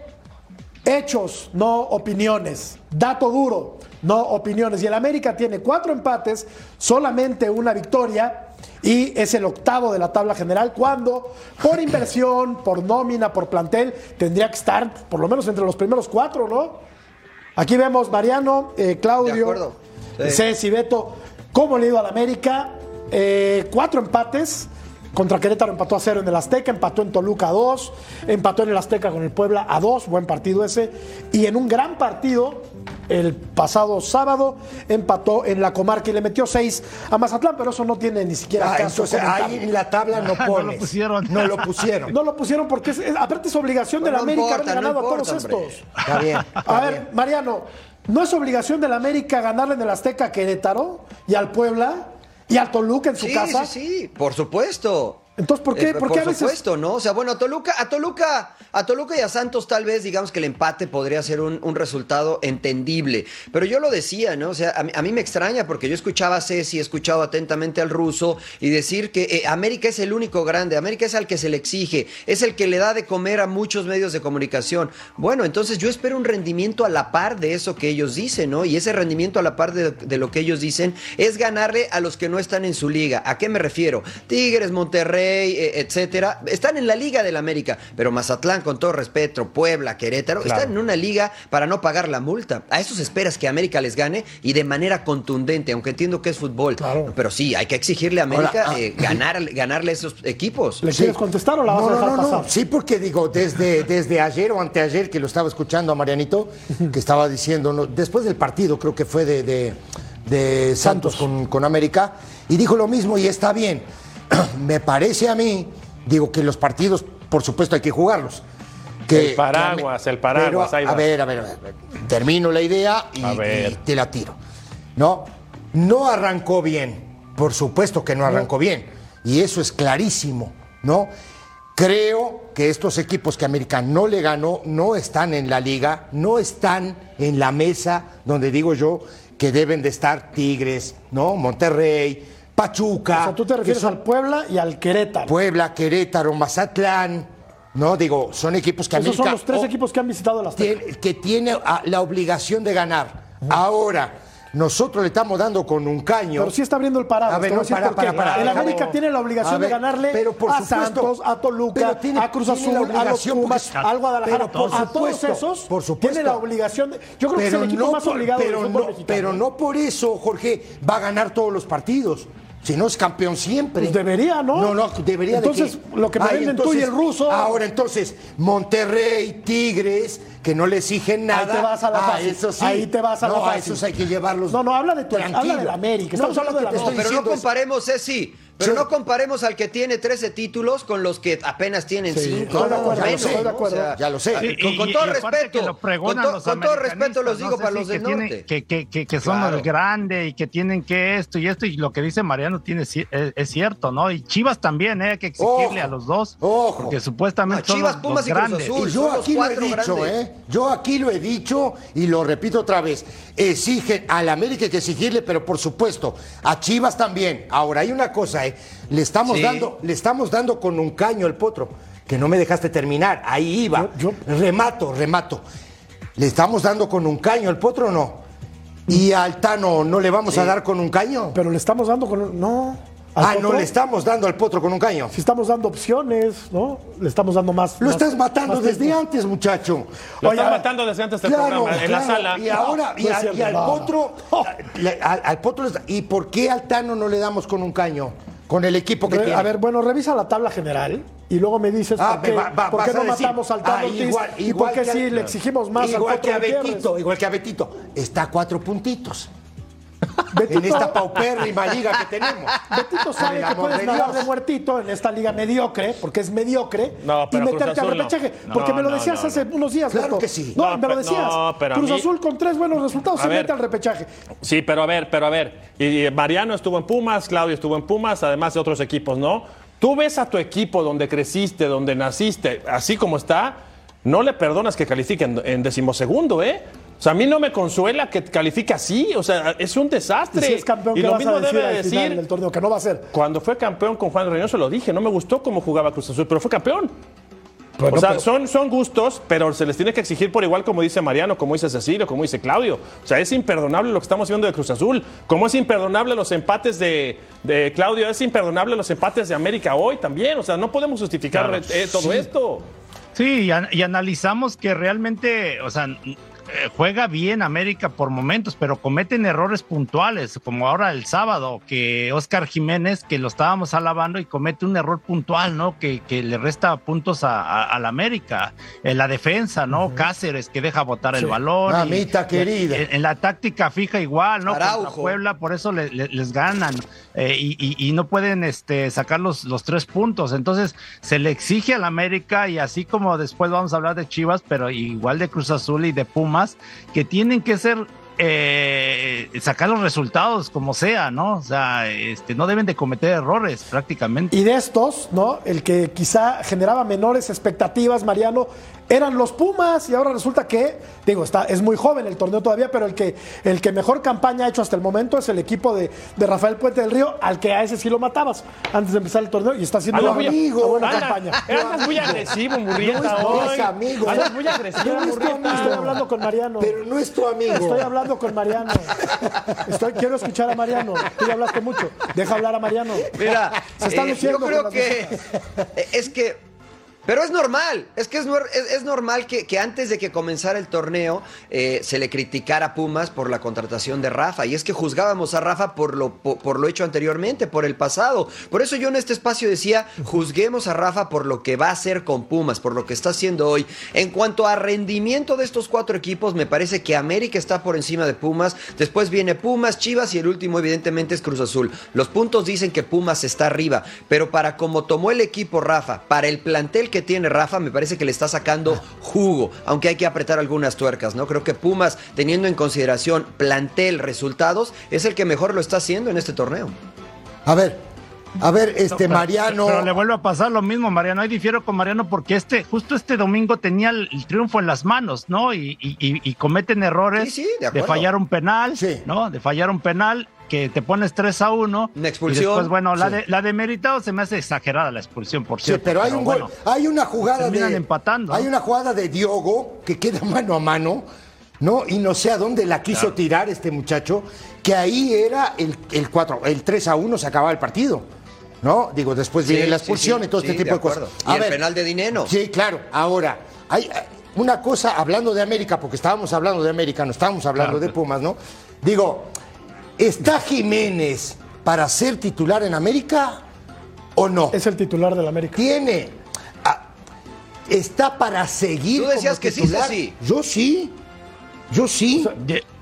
hechos, no opiniones. Dato duro, no opiniones. Y el América tiene cuatro empates, solamente una victoria. Y es el octavo de la tabla general, cuando por inversión, por nómina, por plantel, tendría que estar por lo menos entre los primeros cuatro, ¿no? Aquí vemos Mariano, eh, Claudio. Sí. Ceci, Beto, ¿cómo le ha ido al América? Eh, cuatro empates. Contra Querétaro empató a cero en el Azteca, empató en Toluca a dos, empató en el Azteca con el Puebla a dos, buen partido ese. Y en un gran partido el pasado sábado, empató en la comarca y le metió seis a Mazatlán, pero eso no tiene ni siquiera Ah, caso. entonces ahí en la tabla no No lo pones. pusieron. No lo pusieron. No lo pusieron porque es, es- aparte es obligación de la No América importa, no ganado a todos hombre. estos. Está bien. A ver, bien. Mariano, ¿no es obligación de la América ganarle en el Azteca a Querétaro y al Puebla y al Toluca en su Sí, casa? sí, sí, por supuesto. Entonces, ¿por qué- Eh, por qué a veces- supuesto, ¿no? O sea, bueno, a Toluca, a Toluca, a Toluca y a Santos tal vez digamos que el empate podría ser un, un resultado entendible. Pero yo lo decía, ¿no? O sea, a mí, a mí me extraña porque yo escuchaba a Ceci, he escuchado atentamente al ruso y decir que eh, América es el único grande, América es al que se le exige, es el que le da de comer a muchos medios de comunicación. Bueno, entonces yo espero un rendimiento a la par de eso que ellos dicen, ¿no? Y ese rendimiento a la par de, de lo que ellos dicen es ganarle a los que no están en su liga. ¿A qué me refiero? Tigres, Monterrey, eh, etcétera, están en la liga del América, pero Mazatlán, con todo respeto, Puebla, Querétaro, están en una liga para no pagar la multa. A esos esperas que América les gane y de manera contundente, aunque entiendo que es fútbol. Pero sí, hay que exigirle a América Ahora, ah, eh, ganar, ganarle a esos equipos. ¿Le quieres contestar o la vas no, a dejar no, no, no. pasar? Sí, porque digo, desde, desde ayer o anteayer que lo estaba escuchando a Marianito, que estaba diciendo, no, después del partido, creo que fue de, de- de Santos, Con, con América, y dijo lo mismo y está bien. Me parece a mí, digo que los partidos, por supuesto, hay que jugarlos. Que El paraguas, el paraguas, Pero, ahí a ver, a ver, a ver, termino la idea y, A ver. y te la tiro. No, no arrancó bien. Por supuesto que no arrancó bien. Y eso es clarísimo, ¿no? Creo que estos equipos que América no le ganó no están en la liga, no están en la mesa donde digo yo que deben de estar Tigres, ¿no? Monterrey, Pachuca. O sea, tú te refieres son al Puebla y al Querétaro. Puebla, Querétaro, Mazatlán, ¿no? Digo, son equipos que Esos América son los tres equipos que han visitado las tiene- que tiene ah, la obligación de ganar. Ahora, nosotros le estamos dando con un caño. Pero sí está abriendo el paraguas. A ver, no, para, para, para. el América tiene la obligación de ganarle pero por a supuesto. Santos, a Toluca, Pero tiene- a Cruz Azul, a los Pumas, porque- al Guadalajara. a todos esos por supuesto. tiene la obligación. de- yo creo que es el equipo más obligado pero no, mexicano. pero no por eso, Jorge, va a ganar todos los partidos. Si no es campeón siempre. Pues debería, ¿no? No, no, debería de Entonces, lo que me venden tú y el ruso- Ahora, entonces, Monterrey, Tigres, que no le exigen nada. Ahí te vas a la ah, fácil. eso sí. Ahí te vas a la no, fácil. esos hay que llevarlos. No, no, habla de tu- tranquilo. habla del América. Estamos No, hablando de la estoy pero no comparemos, Ceci. Pero no comparemos al que tiene 13 títulos con los que apenas tienen Sí, 5. estoy de acuerdo, menos, estoy de ¿no? acuerdo. Ya lo sé. con, Sí, con y- todo respeto, que lo pregonan con, to- los con todo respeto los digo ¿no? para los del norte. que, que- que- que son Claro. los grandes y que tienen que esto y esto, y lo que dice Mariano tiene, es, es cierto, ¿no? Y Chivas también, ¿eh? hay que exigirle Ojo, a los dos, ojo. porque supuestamente No, son Chivas, los, Pumas los y Cruz grandes. Azul. Y yo son aquí lo he dicho, grandes. ¿eh? Yo aquí lo he dicho y lo repito otra vez. Exigen, al América hay que exigirle, pero por supuesto, a Chivas también. Ahora, hay una cosa, ¿eh? Le estamos, Sí. dando, le estamos dando con un caño al potro, que no me dejaste terminar. Ahí iba. Yo- Remato, remato. ¿Le estamos dando con un caño al potro o no? ¿Y al Tano no le vamos a dar con un caño? Pero le estamos dando con. No. al Ah, no le estamos dando al potro con un caño. Si estamos dando opciones, ¿no? Le estamos dando más. Lo más- estás matando desde tiempo. antes, muchacho. Lo Oye, ah, matando desde antes del Claro, programa, en la claro. sala. Y ahora, y, No al- cierto, y al no. potro, le- al, al potro, ¿y por qué al Tano no le damos con un caño? Con el equipo que Re- tiene. A ver, bueno, revisa la tabla general y luego me dices Ah, por qué, va- va- por vas qué a no decir, matamos al Tano ah, Ortiz igual- y igual por qué sí al- le exigimos más igual al que a. Betito, igual que a Betito. Está a cuatro puntitos. Betito- En esta paupérrima liga que tenemos. Betito sabe que puedes de nadar de muertito en esta liga mediocre, porque es mediocre, No, y meterte al no. repechaje. No, porque me lo decías no, hace no. unos días. Claro Beto. que sí. No, No, me lo decías. no, pero a Cruz mí- Azul con tres buenos resultados A se ver. mete al repechaje. Sí, pero a ver, pero a ver. Y, y Mariano estuvo en Pumas, Claudio estuvo en Pumas, además de otros equipos, ¿no? Tú ves a tu equipo donde creciste, donde naciste, así como está, no le perdonas que califique en, en decimosegundo, ¿eh? O sea, a mí no me consuela que califique así, o sea, es un Y desastre. si es campeón, Y ¿qué lo vas mismo a decir debe al decir final del torneo? Que no va a ser. cuando fue campeón con Juan Reynoso, lo dije, no me gustó cómo jugaba Cruz Azul, pero fue campeón. o sea, son, son gustos, pero se les tiene que exigir por igual, como dice Mariano, como dice Cecilio, como dice Claudio. O sea, es imperdonable lo que estamos viendo de Cruz Azul. Como es imperdonable los empates de, de Claudio, es imperdonable los empates de América hoy también. O sea, no podemos justificar eh, todo esto. Sí, y, an- y analizamos que realmente, o sea, juega bien América por momentos, pero cometen errores puntuales, como ahora el sábado, que Oscar Jiménez, que lo estábamos alabando y comete un error puntual, ¿no? Que, que le resta puntos a, la América. En la defensa, ¿no? Cáceres, que deja botar el balón. Mamita querida. En, la táctica fija igual, ¿no? Contra Puebla, por eso les ganan. Eh, y, no pueden este, sacar los, los tres puntos. Entonces, se le exige a la América, y así como después vamos a hablar de Chivas, pero igual de Cruz Azul y de Pumas, que tienen que ser eh, sacar los resultados como sea, ¿no? O sea, este, no deben de cometer errores prácticamente. Y de estos, ¿no? El que quizá generaba menores expectativas, Mariano, eran los Pumas y ahora resulta que, digo, está, es muy joven el torneo todavía, pero el que, el que mejor campaña ha hecho hasta el momento es el equipo de, de Rafael Puente del Río, al que a ese sí lo matabas antes de empezar el torneo y está haciendo una, amigo, buena campaña. Eras muy agresivo, Murrieta. No es amigo. muy agresivo, Murrieta. Estoy hablando con Mariano. Pero no es tu amigo. Estoy hablando con Mariano. Estoy, quiero escuchar a Mariano. Tú ya hablaste mucho. Deja hablar a Mariano. Mira, Se está eh, yo creo que es que pero es normal, es que es, es, normal que, antes de que comenzara el torneo eh, se le criticara a Pumas por la contratación de Rafa. Y es que juzgábamos a Rafa por lo, por, lo hecho anteriormente, por el pasado. Por eso yo en este espacio decía, juzguemos a Rafa por lo que va a hacer con Pumas, por lo que está haciendo hoy. En cuanto a rendimiento de estos cuatro equipos, me parece que América está por encima de Pumas. Después viene Pumas, Chivas y el último evidentemente es Cruz Azul. Los puntos dicen que Pumas está arriba, pero para como tomó el equipo Rafa, para el plantel que tiene Rafa, me parece que le está sacando jugo, aunque hay que apretar algunas tuercas, ¿no? Creo que Pumas, teniendo en consideración plantel, resultados, es el que mejor lo está haciendo en este torneo. A ver, a ver, este Mariano. Pero le vuelve a pasar lo mismo, Mariano. Ahí difiero con Mariano porque este, justo este domingo tenía el, triunfo en las manos, ¿no? Y, cometen errores de, fallar un penal, ¿no? De fallar un penal que te pones 3 a 1. Una expulsión. Y después, bueno, la, de, la de meritado se me hace exagerada la expulsión, por cierto. Sí, pero hay un gol, hay una jugada de. empatando. Hay una jugada de Diogo que queda mano a mano, ¿no? Y no sé a dónde la quiso tirar este muchacho, que ahí era el, el 4, el 3 a 1 se acababa el partido. ¿No? Digo, después viene la expulsión y todo este tipo de, cosas. y el penal de dinero. Sí, claro. Ahora, hay una cosa, hablando de América, porque estábamos hablando de América, no estábamos hablando de Pumas, ¿no? Digo, ¿Está Jiménez para ser titular en América o no? Es el titular del América. Tiene. Ah, ¿Está para seguir? Tú decías que sí, sí. Yo sí. Yo sí.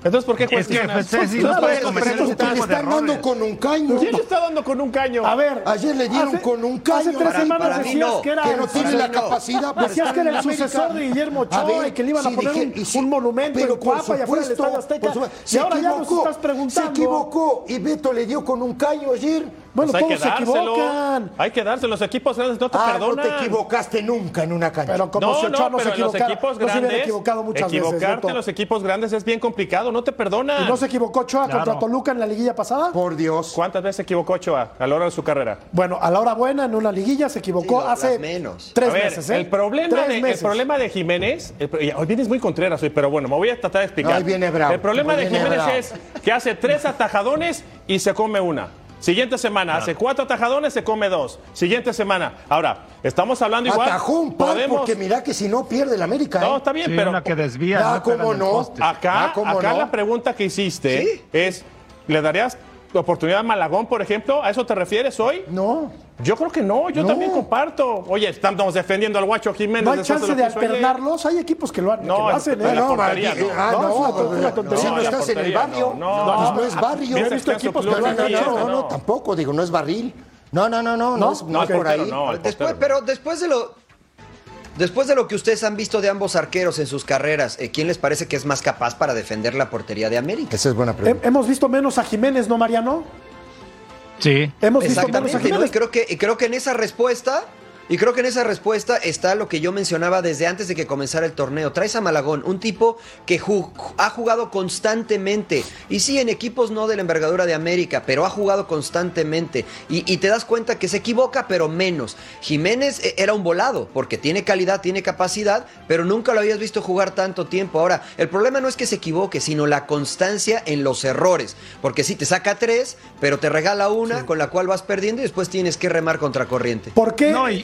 Entonces, ¿por qué cuestionas? Es que, no puedes le están dando con un caño. ¿Quién le está dando con un caño? A ver. Ayer le dieron con un caño. Hace tres semanas decías no, que era... Que no tiene la capacidad Decías que era el sucesor de Guillermo Ochoa y que le iban a poner un, monumento en Cuapa y afuera del Estadio Azteca. Y ahora ya nos estás preguntando. Se equivocó y Beto le dio con un caño ayer. Bueno, pues hay todos que se equivocan. Hay que darse, los equipos grandes no te ah, perdonan. no te equivocaste nunca en una cancha. Pero como no, si Ochoa no, no se los equipos grandes, equivocado muchas equivocarte en los equipos grandes es bien complicado, no te perdonan. ¿Y no se equivocó Ochoa contra Toluca en la liguilla pasada? Por Dios. ¿Cuántas veces se equivocó Ochoa a la hora de su carrera? Bueno, a la hora buena en una liguilla se equivocó hace menos. tres meses. ¿eh? El, problema de, el problema de Jiménez, hoy vienes muy contreras hoy, pero bueno, me voy a tratar de explicar. Hoy viene bravo. El problema de Jiménez es que hace tres atajadones y se come una. Siguiente semana, hace cuatro atajadones, se come dos. Siguiente semana. Ahora, estamos hablando igual. Atajó un par podemos... porque mira que si no pierde el América. No, ¿eh? está bien, pero. Una que desvía. Ah, ¿cómo no? Acá, ah, acá la pregunta que hiciste es: ¿le darías oportunidad a Malagón, por ejemplo? ¿A eso te refieres hoy? No. Yo creo que no, yo también comparto. Oye, estamos defendiendo al Guacho Jiménez. No hay chance de, alternarlos, hay equipos que lo, han, no, que lo hacen. ¿eh? No, no, ah, no, una tontería. Si no estás en el barrio, no, no, es barrio. Yo he visto equipos que lo han hecho. No, no, tampoco, digo, no es barril. No, no, no, no, no, es, no por ahí. Después, pero después de lo Después de lo que ustedes han visto de ambos arqueros en sus carreras, eh, ¿quién les parece que es más capaz para defender la portería de América? Esa es buena pregunta. Hemos visto menos a Jiménez, ¿no, Mariano? Sí. Hemos visto menos a Jiménez. Y creo que, y creo que en esa respuesta y creo que en esa respuesta está lo que yo mencionaba desde antes de que comenzara el torneo. Traes a Malagón, un tipo que ha jugado constantemente. Y sí, en equipos no de la envergadura de América, pero ha jugado constantemente. Y, te das cuenta que se equivoca, pero menos. Jiménez eh, era un volado, porque tiene calidad, tiene capacidad, pero nunca lo habías visto jugar tanto tiempo. Ahora, el problema no es que se equivoque, sino la constancia en los errores. Porque sí, te saca tres, pero te regala una con la cual vas perdiendo y después tienes que remar contra corriente. ¿Por qué? No, y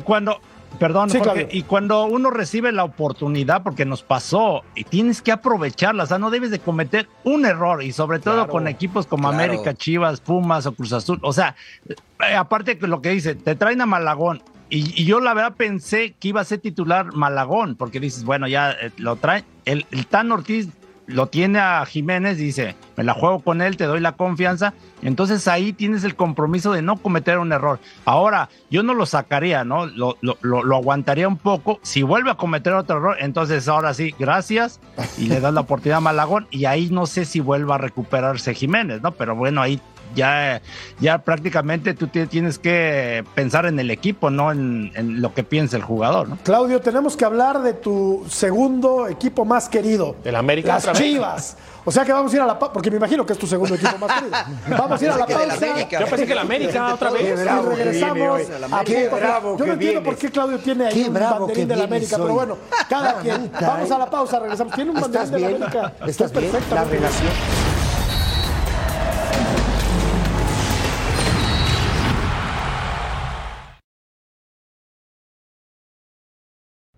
cuando Perdón, Sí, Jorge, Claudio. y cuando uno recibe la oportunidad, porque nos pasó, y tienes que aprovecharla, o sea, no debes de cometer un error, y sobre todo Claro. con equipos como Claro. América, Chivas, Pumas o Cruz Azul, o sea, eh, aparte que lo que dice, te traen a Malagón, y, y yo la verdad pensé que iba a ser titular Malagón, porque dices, bueno, ya eh, lo traen, el, el Tan Ortiz lo tiene a Jiménez, dice, me la juego con él, te doy la confianza, entonces ahí tienes el compromiso de no cometer un error. Ahora, yo no lo sacaría, ¿no? Lo, lo, lo- lo aguantaría un poco. Si vuelve a cometer otro error, entonces ahora sí, gracias, y le das la oportunidad a Malagón, y ahí no sé si vuelva a recuperarse Jiménez, ¿no? Pero bueno, ahí ya, ya prácticamente tú tienes que pensar en el equipo, no en, en lo que piensa el jugador, ¿no? Claudio, tenemos que hablar de tu segundo equipo más querido. ¿El América Las? Chivas. O sea que vamos a ir a la pausa, porque me imagino que es tu segundo equipo más querido. Vamos a ir a la pausa. Yo pensé que la América otra vez. bravo regresamos. viene hoy. a Qué bravo Yo no entiendo por qué Claudio tiene ahí Qué un banderín de la América, pero bueno, cada quien. Vamos a la pausa, regresamos. Tiene un ¿Estás banderín de la? América. ¿Estás bien? perfecta. La relación.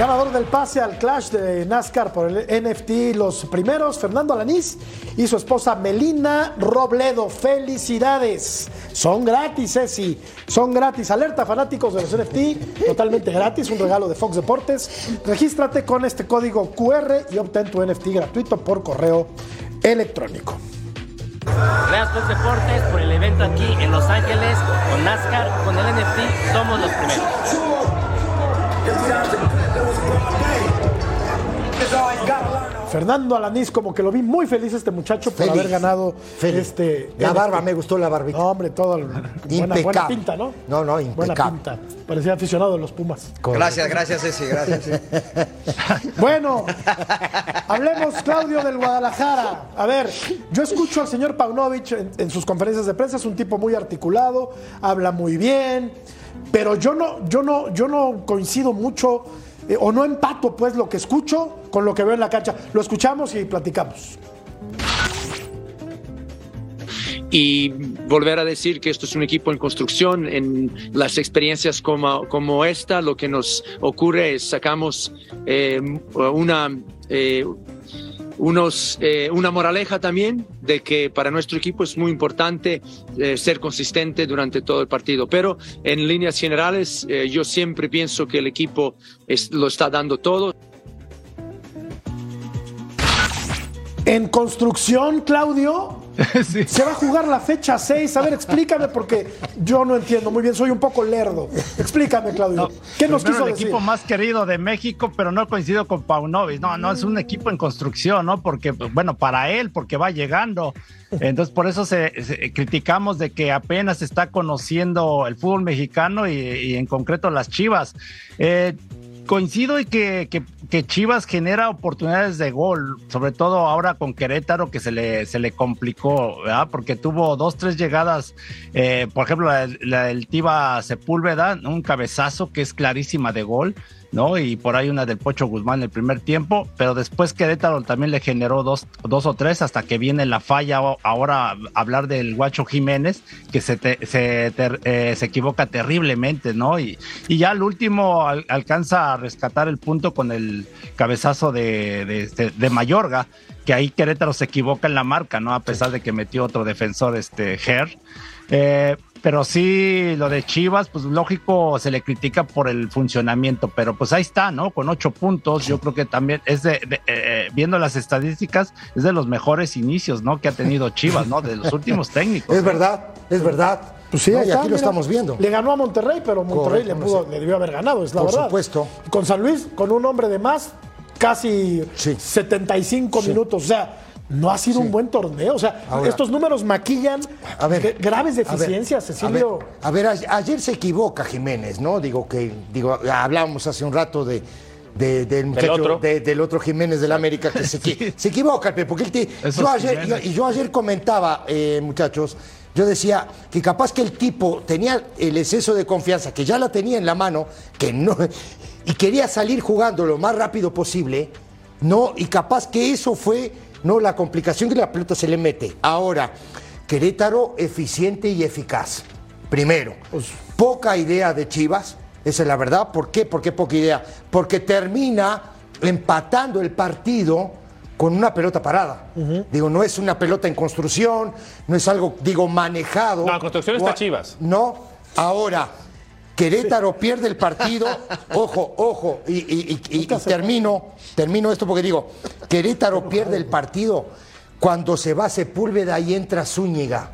Ganador del pase al Clash de NASCAR por el NFT, los primeros, Fernando Alanís y su esposa Melina Robledo. ¡Felicidades! Son gratis, Ceci. Son gratis. Alerta, fanáticos de los NFT, totalmente gratis. Un regalo de Fox Deportes. Regístrate con este código QR y obtén tu NFT gratuito por correo electrónico. Gracias Fox Deportes por el evento aquí en Los Ángeles con NASCAR, con el NFT, somos los primeros. Fernando Alanís, como que lo vi muy feliz este muchacho por Feliz. haber ganado Feliz. este. La barba, me gustó la barbita. No, hombre, todo. el- Buena, buena pinta, ¿no? No, no, Buena impecable. pinta. Parecía aficionado de los Pumas. Gracias, gracias, Ceci, gracias. Bueno, hablemos, Claudio, del Guadalajara. A ver, yo escucho al señor Paunovic en, en sus conferencias de prensa, es un tipo muy articulado, habla muy bien, pero yo no, yo no, yo no coincido mucho eh, o no empato pues lo que escucho con lo que veo en la cancha. Lo escuchamos y platicamos. y volver a decir que esto es un equipo en construcción, en las experiencias como, como esta, lo que nos ocurre es sacamos eh, una, eh, unos, eh, una moraleja también de que para nuestro equipo es muy importante eh, ser consistente durante todo el partido, pero en líneas generales eh, yo siempre pienso que el equipo es- lo está dando todo. En construcción, Claudio, se va a jugar la fecha 6. A ver, explícame porque yo no entiendo muy bien, soy un poco lerdo. Explícame, Claudio. ¿Qué nos quiso el decir? equipo más querido de México, pero no coincido con Paunovic. No, no es un equipo en construcción, ¿no? Porque, bueno, para él, porque va llegando. Entonces, por eso se, se- criticamos de que apenas está conociendo el fútbol mexicano y, y en concreto las Chivas. Eh, coincido en que, que, Chivas genera oportunidades de gol, sobre todo ahora con Querétaro, que se le, se le complicó. Porque tuvo dos, tres llegadas, eh, por ejemplo, la, la del Tiva Sepúlveda, un cabezazo que es clarísima de gol. ¿No? Y por ahí una del Pocho Guzmán el primer tiempo, pero después Querétaro también le generó dos, dos o tres hasta que viene la falla ahora hablar del Guacho Jiménez, que se, te- se, eh, se equivoca terriblemente, ¿no? Y, y ya al último al- alcanza a rescatar el punto con el cabezazo de, de, este- de Mayorga, que ahí Querétaro se equivoca en la marca, ¿no? A pesar de que metió otro defensor, este Ger. Eh, pero sí, lo de Chivas, pues lógico, se le critica por el funcionamiento, pero pues ahí está, ¿no? Con ocho puntos, yo creo que también es de, de- eh, viendo las estadísticas, es de los mejores inicios, ¿no? Que ha tenido Chivas, ¿no? De los últimos técnicos. Es verdad, es verdad. Pues sí, No, y está, aquí lo mira. estamos viendo. Le ganó a Monterrey, pero Monterrey Correcto, le, pudo, le debió haber ganado, es la Por verdad. supuesto. Con San Luis, con un hombre de más, casi Sí. 75 minutos. O sea, no ha sido un buen torneo. O sea, Ahora- estos números maquillan A ver, gra- graves a ver, deficiencias, a Cecilio. ver, A ver, ayer se equivoca Jiménez, ¿no? Digo que, digo, hablábamos hace un rato de, de- del muchacho, otro. de- del otro Jiménez del América que se, equi- se equivoca, Pepe, porque él te- yo ayer, yo ayer comentaba, eh, muchachos, yo decía que capaz que el tipo tenía el exceso de confianza, que ya la tenía en la mano, que no, y quería salir jugando lo más rápido posible, no, y capaz que eso fue no la complicación que la pelota se le mete. Ahora, Querétaro eficiente y eficaz. Primero, poca idea de Chivas, esa es la verdad. ¿Por qué? ¿Por qué poca idea? Porque termina empatando el partido con una pelota parada. Digo, no es una pelota en construcción, no es algo, digo, manejado. No, en construcción está O Chivas. No, ahora, Querétaro pierde el partido, ojo, ojo, y, y- y- y- y termino, termino esto porque digo, Querétaro pierde el partido cuando se va Sepúlveda y entra Zúñiga.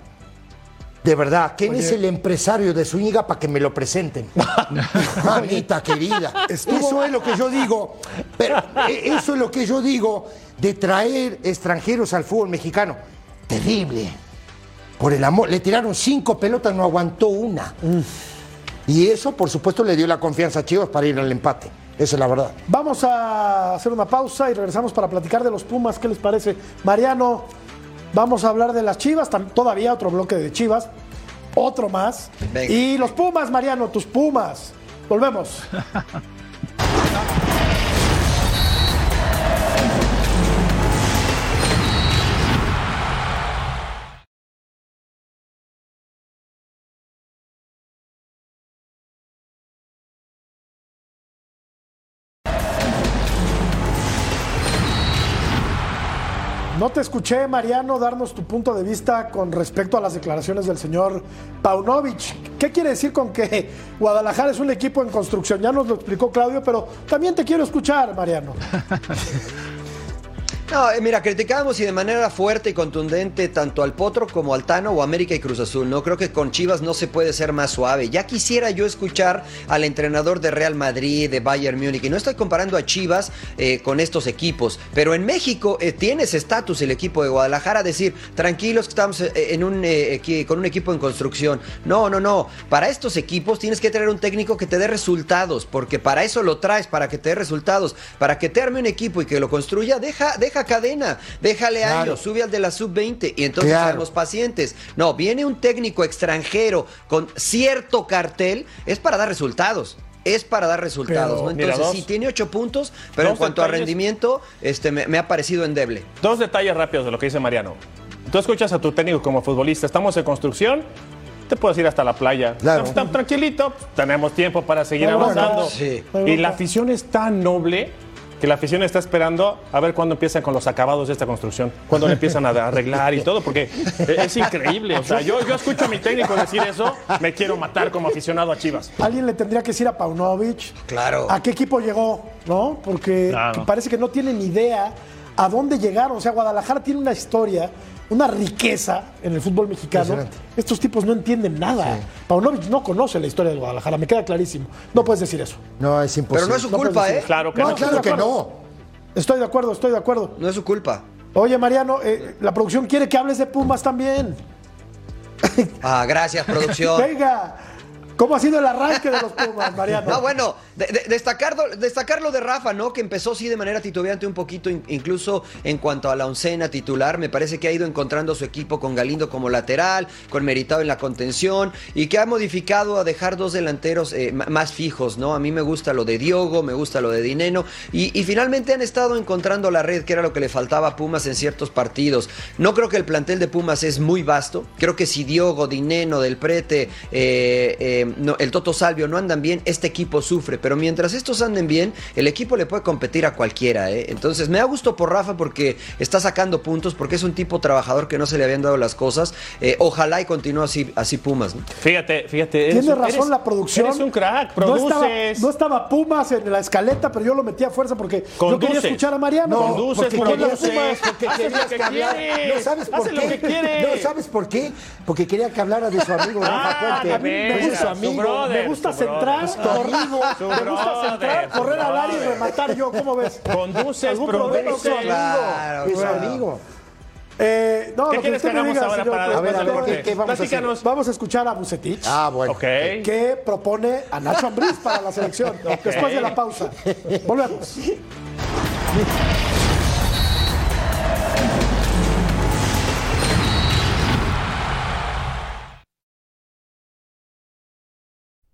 De verdad, ¿quién es el empresario de Zúñiga para que me lo presenten? Mamita querida. Eso es lo que yo digo. Pero eh, eso es lo que yo digo de traer extranjeros al fútbol mexicano. Terrible. Por el amor, le tiraron cinco pelotas, no aguantó una. Y eso, por supuesto, le dio la confianza a Chivas para ir al empate. Esa es la verdad. Vamos a hacer una pausa y regresamos para platicar de los Pumas. ¿Qué les parece? Mariano, vamos a hablar de las Chivas, todavía otro bloque de Chivas, otro más. Venga. Y los Pumas, Mariano, tus Pumas. Volvemos. te escuché, Mariano, darnos tu punto de vista con respecto a las declaraciones del señor Paunovic. ¿Qué quiere decir con que Guadalajara es un equipo en construcción? Ya nos lo explicó Claudio, pero también te quiero escuchar, Mariano. No, eh, mira, criticamos y de manera fuerte y contundente tanto al Potro como al Tano o América y Cruz Azul. No creo que con Chivas no se puede ser más suave. Ya quisiera yo escuchar al entrenador de Real Madrid, de Bayern Múnich. Y no estoy comparando a Chivas eh, con estos equipos, pero en México eh, tiene ese estatus el equipo de Guadalajara, decir, tranquilos que estamos eh, con un equipo en construcción. No, no, no. Para estos equipos tienes que tener un técnico que te dé resultados, porque para eso lo traes, para que te dé resultados, para que te arme un equipo y que lo construya, deja, deja cadena, déjale Claro. años, sube al de la sub-20 y entonces Claro. seamos pacientes. No, viene un técnico extranjero con cierto cartel, es para dar resultados. Es para dar resultados, Pero, ¿no? mira, Entonces, dos- sí, tiene ocho puntos, pero en cuanto a rendimiento, este, me, me ha parecido endeble. Dos detalles rápidos de lo que dice Mariano. Tú escuchas a tu técnico como futbolista, estamos en construcción, te puedes ir hasta la playa. Claro. Estamos tan tranquilito, tenemos tiempo para seguir No avanzando. Sí. Y la afición es tan noble que la afición está esperando a ver cuándo empiezan con los acabados de esta construcción, cuándo le empiezan a arreglar y todo, porque es increíble. O sea, yo, yo escucho a mi técnico decir eso, me quiero matar como aficionado a Chivas. Alguien le tendría que decir a Paunovic Claro. a qué equipo llegó, ¿no? Porque Claro. parece que no tiene ni idea a dónde llegaron. O sea, Guadalajara tiene una historia, una riqueza en el fútbol mexicano. Estos tipos no entienden nada. Paunovic no conoce la historia de Guadalajara, me queda clarísimo. No puedes decir eso. No, es imposible. Pero no es su No culpa, ¿eh? Claro que No, no. Claro que no. Estoy de acuerdo, estoy de acuerdo. No es su culpa. Oye, Mariano, eh, la producción quiere que hables de Pumas también. Ah, gracias, producción. Venga, ¿cómo ha sido el arranque de los Pumas, Mariano? No, bueno, de- de- destacar, lo de Rafa, ¿no? Que empezó sí de manera titubeante un poquito, in- incluso en cuanto a la oncena titular. Me parece que ha ido encontrando su equipo con Galindo como lateral, con Meritado en la contención y que ha modificado a dejar dos delanteros eh, más fijos, ¿no? A mí me gusta lo de Diogo, me gusta lo de Dineno y, y finalmente han estado encontrando la red, que era lo que le faltaba a Pumas en ciertos partidos. No creo que el plantel de Pumas es muy vasto. Creo que si Diogo, Dineno, Del Prete, eh, eh, no, el Toto Salvio no andan bien, este equipo sufre. Pero mientras estos anden bien, el equipo le puede competir a cualquiera. ¿eh? Entonces me da gusto por Rafa porque está sacando puntos, porque es un tipo trabajador que no se le habían dado las cosas. Eh, ojalá y continúe así, así Pumas. ¿no? Fíjate, fíjate. Tiene razón eres- la producción. Eres un crack, No estaba, produces. no estaba Pumas en la escaleta, pero yo lo metí a fuerza porque yo Conduces. quería escuchar a Mariano. No, Conduces, porque produces. Pumas- porque Haces querías lo que que hablara- quieres. No sabes por qué. No sabes por qué. Porque quería que hablara de su amigo Rafa Ah, Puente. Me gusta, su su amigo. brother. me gusta su centrar, corrido, me gusta centrar, correr al área y rematar yo, ¿cómo ves? Conduces, ¿Algún problema o qué? produces. Claro, Es su claro. amigo. Eh, no, ¿Qué lo quieres que usted me hagamos diga, ahora señor para A ver, a ver? ¿qué- qué vamos a. Vamos escuchar a Bucetich. Ah, bueno. Ok. que propone a Nacho Ambriz para la selección después de la pausa. Volvemos.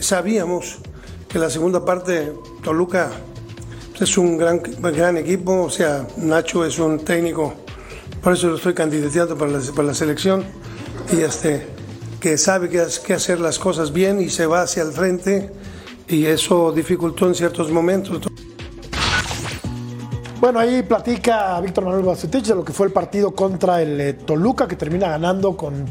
Sabíamos que la segunda parte, Toluca es un gran, gran equipo, o sea, Nacho es un técnico, por eso lo estoy candidateando para la, para selección, y este, que sabe que, hacer las cosas bien y se va hacia el frente, y eso dificultó en ciertos momentos. Bueno, ahí platica Víctor Manuel Bucetich de lo que fue el partido contra el eh, Toluca, que termina ganando con,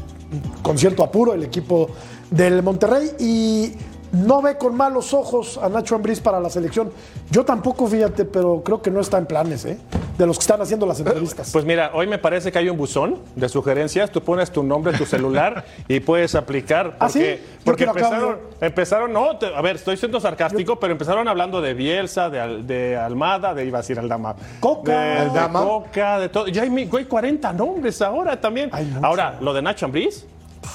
con cierto apuro el equipo del Monterrey y no ve con malos ojos a Nacho Ambriz para la selección. Yo tampoco, fíjate, pero creo que no está en planes, ¿eh? De los que están haciendo las entrevistas. Pues mira, hoy me parece que hay un buzón de sugerencias. Tú pones tu nombre, tu celular y puedes aplicar. ¿Ah, sí? Porque, porque empezaron, empezaron, no, te- a ver, estoy siendo sarcástico, pero empezaron hablando de Bielsa, de, Al- de Almada, de iba a decir Aldama. Coca. De, de Aldama. Coca, de todo. Ya hay güey, 40 nombres ahora también. Hay. Ahora, lo de Nacho Ambriz,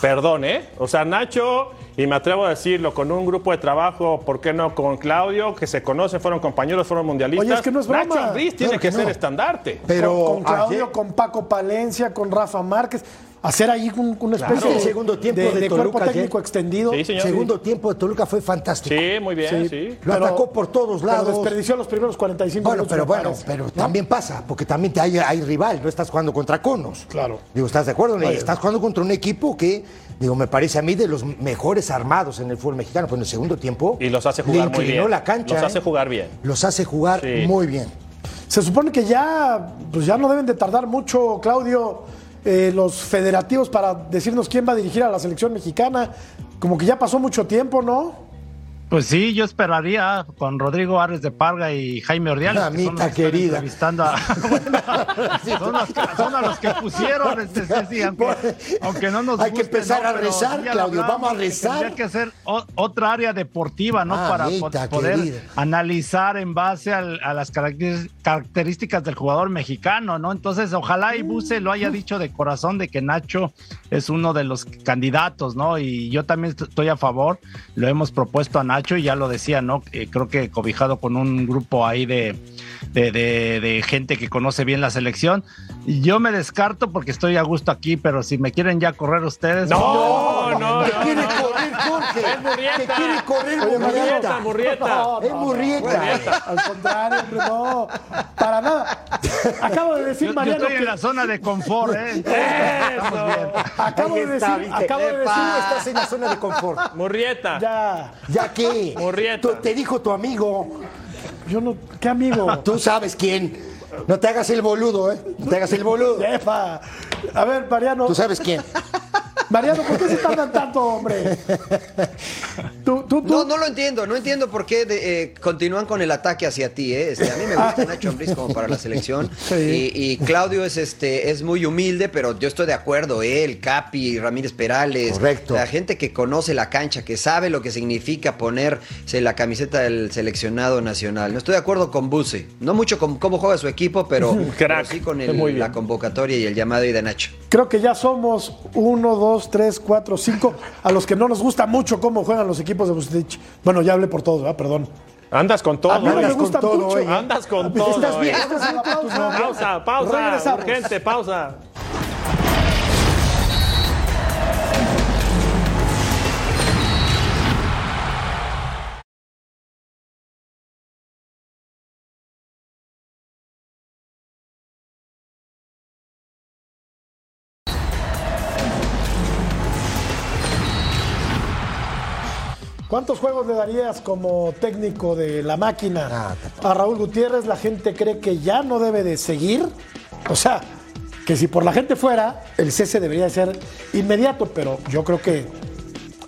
perdón, ¿eh? O sea, Nacho, y me atrevo a decirlo, con un grupo de trabajo, ¿por qué no con Claudio? Que se conocen, fueron compañeros, fueron mundialistas. Oye, es que no es broma. Nacho Ambriz tiene Claro que, que ser no. estandarte. Pero con, con Claudio, ayer- con Paco Palencia, con Rafa Márquez, hacer ahí un- una especie Claro. de, El segundo tiempo de- de de Toluca cuerpo técnico ayer. extendido. Sí, señor. segundo tiempo de Toluca fue fantástico. Sí, muy bien, sí. Lo atacó por todos pero lados. desperdició los primeros 45 Bueno, minutos. pero bueno, parece. pero ¿No? también pasa, porque también te hay, hay rival, no estás jugando contra conos. Claro. Digo, ¿estás de acuerdo? Oye. Estás jugando contra un equipo que, digo, me parece a mí de los mejores armados en el fútbol mexicano, pero en el segundo tiempo. Y los hace le jugar muy inclinó bien. la cancha. Los hace ¿eh? jugar bien. Los hace jugar Sí. muy bien. Se supone que ya, pues ya no deben de tardar mucho, Claudio, eh, los federativos para decirnos quién va a dirigir a la selección mexicana. Como que ya pasó mucho tiempo, ¿no? Pues sí, yo esperaría con Rodrigo Ares de Parga y Jaime Ordiales. Mamita que querida. entrevistando a, Bueno, son, los que, son a los que pusieron este Ceci, aunque, aunque no nos Hay que empezar ¿no? a rezar, Claudio, hablamos, vamos a rezar. Tendría que o- otra área deportiva, ¿no? Para poder querida. analizar en base al- a las características del jugador mexicano, ¿no? Entonces, ojalá y Buse lo haya dicho de corazón de que Nacho es uno de los candidatos, ¿no? Y yo también est- estoy a favor, lo hemos propuesto a Nacho y ya lo decía, ¿no? Eh, creo que cobijado con un grupo ahí de, de, de- de gente que conoce bien la selección. Yo me descarto porque estoy a gusto aquí, pero si me quieren ya correr ustedes. No, no, ¿Qué no, quiere no. Correr, Jorge? Es Murrieta. ¿Qué quiere correr, Oye, Murrieta? Murrieta, Murrieta. No, Es no, Murrieta. Al contrario, hombre, no. Para nada. Acabo de decir, Yo, yo Mariano, estoy en que- la zona de confort, ¿eh? Bien. acabo de está, decir, ¿viste? acabo de decir, estás en la zona de confort. Murrieta. ya. ¿Ya qué? Murrieta. Tú- te dijo tu amigo. Yo no, ¿qué amigo? Tú sabes quién. No te hagas el boludo, ¿eh? No te hagas el boludo. Epa. A ver, Mariano. Tú sabes quién. Mariano, ¿por qué se tardan tanto, hombre? Tú, tú, tú. No, no lo entiendo, no entiendo por qué de- eh, continúan con el ataque hacia ti. ¿eh? Este, a mí me gusta Nacho Ambriz como para la selección. Sí. Y, y Claudio es este es muy humilde, pero yo estoy de acuerdo. Él, Capi, Ramírez Perales, Correcto. la gente que conoce la cancha, que sabe lo que significa ponerse la camiseta del seleccionado nacional. No estoy de acuerdo con Buse, no mucho con cómo juega su equipo, pero, pero sí con el- la convocatoria y el llamado y de Nacho. Creo que ya somos uno, dos, tres, cuatro, cinco. A los que no nos gusta mucho cómo juegan los equipos de Bucetich. Bueno, ya hablé por todos, ¿verdad? Perdón. Andas con todo. A mí no me Andas gusta con todo, mucho. oye. Andas con todo. Pausa. Pausa, pausa. Regresamos. Urgente, pausa. ¿Cuántos juegos le darías como técnico de la máquina Ah, a Raúl Gutiérrez? La gente cree que ya no debe de seguir. O sea, que si por la gente fuera, el cese debería ser inmediato, pero yo creo que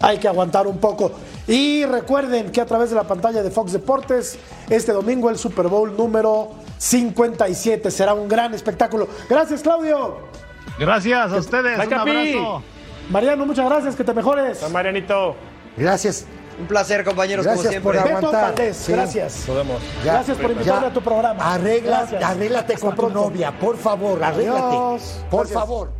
hay que aguantar un poco. Y recuerden que a través de la pantalla de Fox Deportes, este domingo el Super Bowl número 57 será un gran espectáculo. Gracias, Claudio. Gracias a ustedes. Un abrazo. Mariano, muchas gracias, que te mejores. San Marianito. Gracias. Un placer, compañeros, como Gracias siempre. por Beto aguantar. Valdés, Sí. gracias. Nos vemos. Ya. Gracias por invitarme Ya. a tu programa. Arregla, arréglate con tu novia, por favor, arréglate. Adiós. Por Gracias. favor.